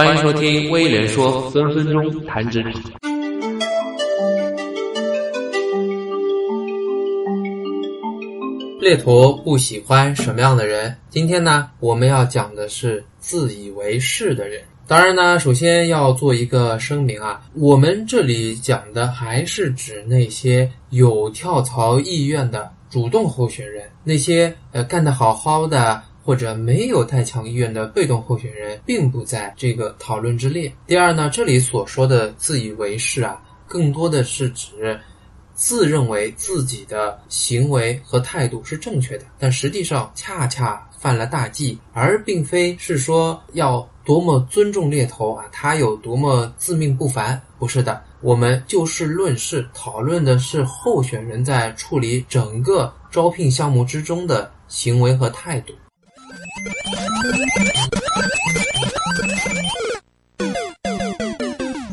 欢迎收听威廉说分分钟谈职场。猎头不喜欢什么样的人？今天呢，我们要讲的是自以为是的人。当然呢，首先要做一个声明啊，我们这里讲的还是指那些有跳槽意愿的主动候选人，那些呃干得好好的。或者没有太强意愿的被动候选人，并不在这个讨论之列。第二呢，这里所说的自以为是啊，更多的是指自认为自己的行为和态度是正确的，但实际上恰恰犯了大忌，而并非是说要多么尊重猎头啊，他有多么自命不凡。不是的，我们就事论事，讨论的是候选人在处理整个招聘项目之中的行为和态度。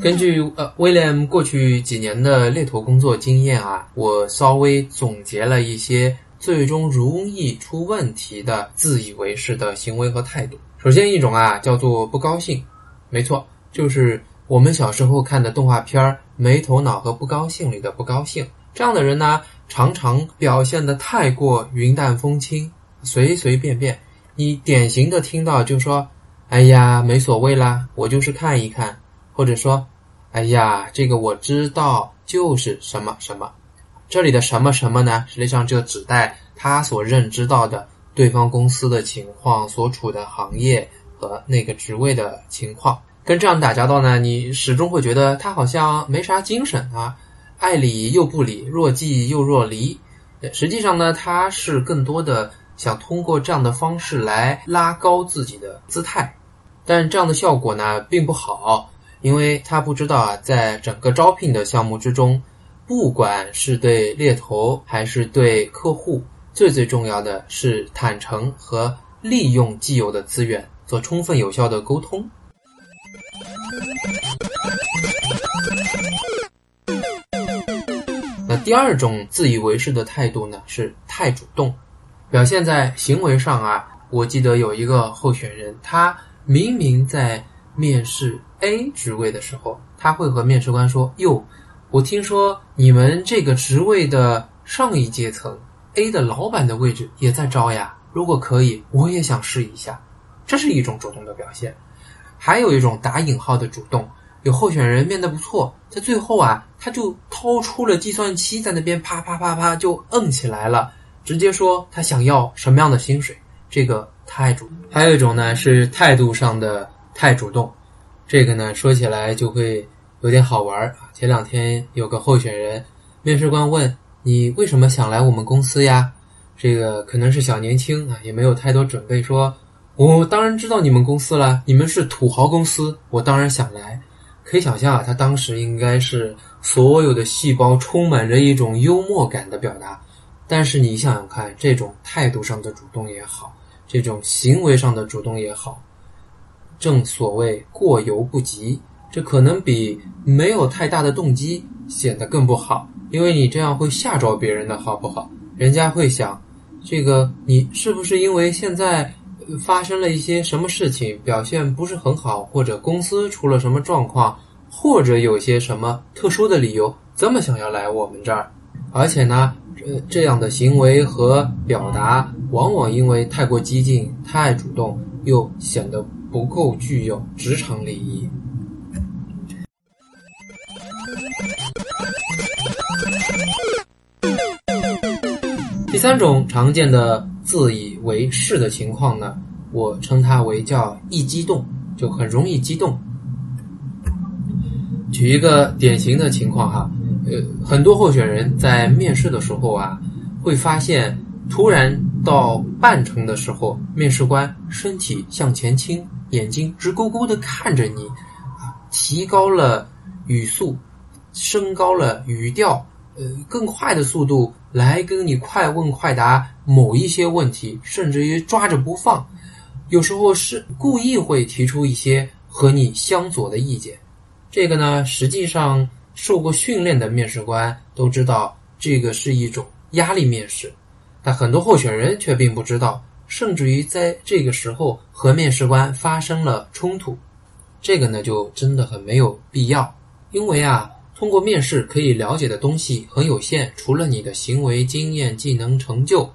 根据呃威廉过去几年的猎头工作经验啊，我稍微总结了一些最终容易出问题的自以为是的行为和态度。首先一种啊叫做不高兴，没错，就是我们小时候看的动画片《没头脑和不高兴》里的不高兴。这样的人呢，常常表现的太过云淡风轻，随随便便。你典型的听到就说：“哎呀，没所谓啦，我就是看一看。”或者说：“哎呀，这个我知道，就是什么什么。”这里的什么什么呢？实际上就指代他所认知到的对方公司的情况、所处的行业和那个职位的情况。跟这样打交道呢，你始终会觉得他好像没啥精神啊，爱理又不理，若即又若离。实际上呢，他是更多的。想通过这样的方式来拉高自己的姿态，但这样的效果呢并不好，因为他不知道啊，在整个招聘的项目之中，不管是对猎头还是对客户，最最重要的是坦诚和利用既有的资源做充分有效的沟通。那第二种自以为是的态度呢，是太主动。表现在行为上啊，我记得有一个候选人，他明明在面试 A 职位的时候，他会和面试官说：“哟，我听说你们这个职位的上一阶层 A 的老板的位置也在招呀，如果可以，我也想试一下。”这是一种主动的表现。还有一种打引号的主动，有候选人面的不错，在最后啊，他就掏出了计算器，在那边啪啪啪啪就摁起来了。直接说他想要什么样的薪水，这个太主动。还有一种呢是态度上的太主动，这个呢说起来就会有点好玩啊。前两天有个候选人，面试官问你为什么想来我们公司呀？这个可能是小年轻啊，也没有太多准备，说我当然知道你们公司了，你们是土豪公司，我当然想来。可以想象啊，他当时应该是所有的细胞充满着一种幽默感的表达。但是你想想看，这种态度上的主动也好，这种行为上的主动也好，正所谓过犹不及，这可能比没有太大的动机显得更不好，因为你这样会吓着别人的好不好？人家会想，这个你是不是因为现在发生了一些什么事情，表现不是很好，或者公司出了什么状况，或者有些什么特殊的理由，这么想要来我们这儿？而且呢？呃，这样的行为和表达，往往因为太过激进、太主动，又显得不够具有职场礼仪。第三种常见的自以为是的情况呢，我称它为叫易激动，就很容易激动。举一个典型的情况哈。呃，很多候选人在面试的时候啊，会发现突然到半程的时候，面试官身体向前倾，眼睛直勾勾的看着你，啊，提高了语速，升高了语调，呃，更快的速度来跟你快问快答某一些问题，甚至于抓着不放，有时候是故意会提出一些和你相左的意见，这个呢，实际上。受过训练的面试官都知道，这个是一种压力面试，但很多候选人却并不知道，甚至于在这个时候和面试官发生了冲突。这个呢就真的很没有必要，因为啊，通过面试可以了解的东西很有限，除了你的行为经验、技能、成就，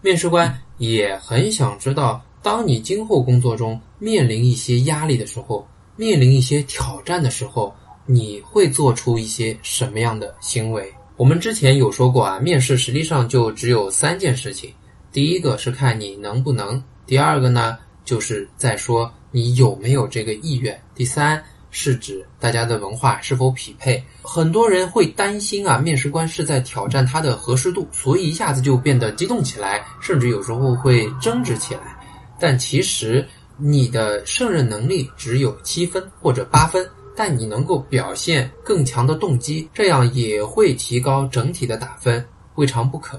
面试官也很想知道，当你今后工作中面临一些压力的时候，面临一些挑战的时候，你会做出一些什么样的行为？我们之前有说过啊，面试实际上就只有三件事情，第一个是看你能不能，第二个呢就是在说你有没有这个意愿，第三是指大家的文化是否匹配。很多人会担心啊，面试官是在挑战他的合适度，所以一下子就变得激动起来，甚至有时候会争执起来。但其实你的胜任能力只有七分或者八分。但你能够表现更强的动机，这样也会提高整体的打分，未尝不可。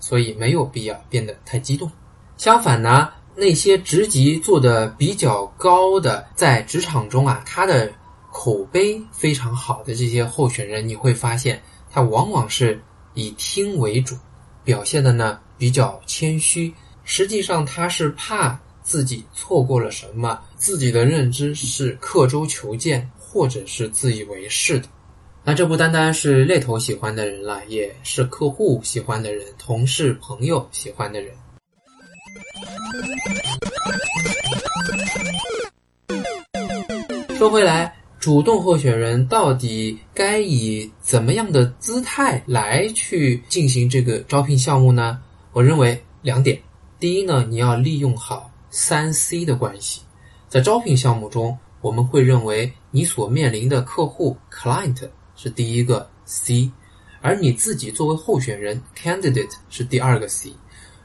所以没有必要变得太激动。相反呢，那些职级做的比较高的，在职场中啊，他的口碑非常好的这些候选人，你会发现他往往是以听为主，表现的呢比较谦虚。实际上他是怕自己错过了什么，自己的认知是刻舟求剑。或者是自以为是的，那这不单单是猎头喜欢的人了，也是客户喜欢的人、同事朋友喜欢的人。说回来，主动候选人到底该以怎么样的姿态来去进行这个招聘项目呢？我认为两点：第一呢，你要利用好三 C 的关系，在招聘项目中。我们会认为你所面临的客户 client 是第一个 C，而你自己作为候选人 candidate 是第二个 C。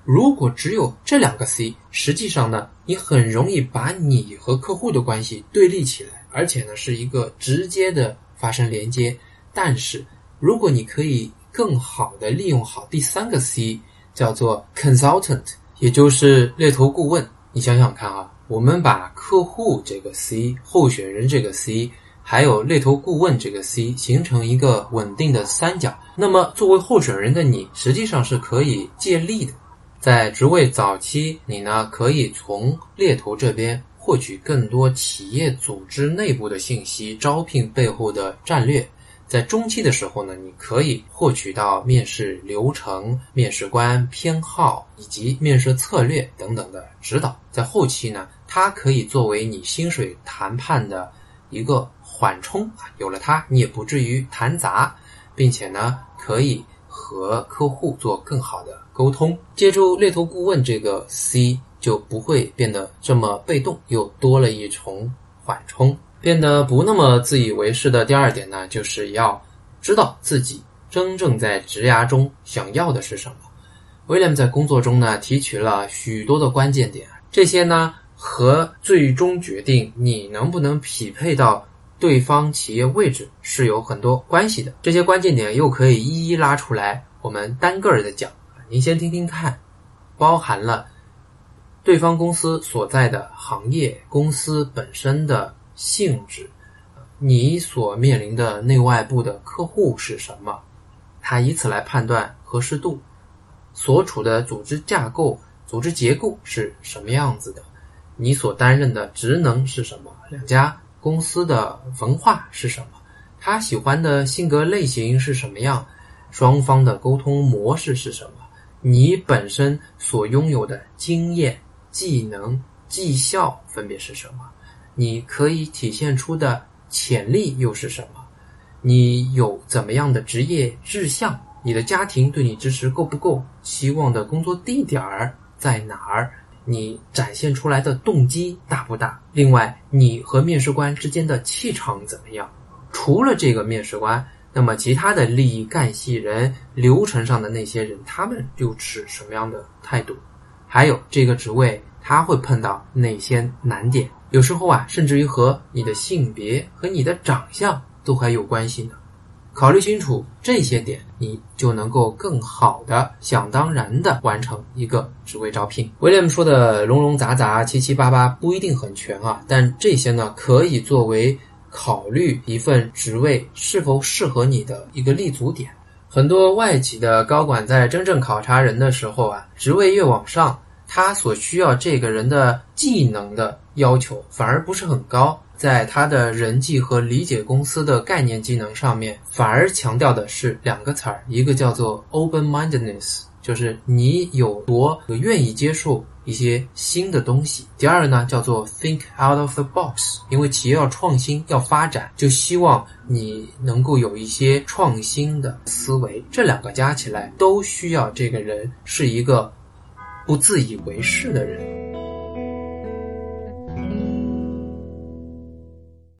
如果只有这两个 C，实际上呢，你很容易把你和客户的关系对立起来，而且呢是一个直接的发生连接。但是如果你可以更好的利用好第三个 C，叫做 consultant，也就是猎头顾问，你想想看啊。我们把客户这个 C、候选人这个 C，还有猎头顾问这个 C 形成一个稳定的三角。那么，作为候选人的你，实际上是可以借力的。在职位早期，你呢可以从猎头这边获取更多企业组织内部的信息，招聘背后的战略。在中期的时候呢，你可以获取到面试流程、面试官偏好以及面试策略等等的指导。在后期呢，它可以作为你薪水谈判的一个缓冲啊，有了它，你也不至于谈砸，并且呢，可以和客户做更好的沟通。借助猎头顾问这个 C，就不会变得这么被动，又多了一重缓冲。变得不那么自以为是的第二点呢，就是要知道自己真正在职涯中想要的是什么。William 在工作中呢提取了许多的关键点，这些呢和最终决定你能不能匹配到对方企业位置是有很多关系的。这些关键点又可以一一拉出来，我们单个儿的讲。您先听听看，包含了对方公司所在的行业、公司本身的。性质，你所面临的内外部的客户是什么？他以此来判断合适度。所处的组织架构、组织结构是什么样子的？你所担任的职能是什么？两家公司的文化是什么？他喜欢的性格类型是什么样？双方的沟通模式是什么？你本身所拥有的经验、技能、绩效分别是什么？你可以体现出的潜力又是什么？你有怎么样的职业志向？你的家庭对你支持够不够？期望的工作地点儿在哪儿？你展现出来的动机大不大？另外，你和面试官之间的气场怎么样？除了这个面试官，那么其他的利益干系人、流程上的那些人，他们又持什么样的态度？还有这个职位，他会碰到哪些难点？有时候啊，甚至于和你的性别和你的长相都还有关系呢。考虑清楚这些点，你就能够更好的、想当然的完成一个职位招聘。William 说的隆隆杂杂、七七八八不一定很全啊，但这些呢，可以作为考虑一份职位是否适合你的一个立足点。很多外企的高管在真正考察人的时候啊，职位越往上。他所需要这个人的技能的要求反而不是很高，在他的人际和理解公司的概念技能上面，反而强调的是两个词儿，一个叫做 open-mindedness，就是你有多愿意接受一些新的东西；第二呢，叫做 think out of the box，因为企业要创新、要发展，就希望你能够有一些创新的思维。这两个加起来，都需要这个人是一个不自以为是的人。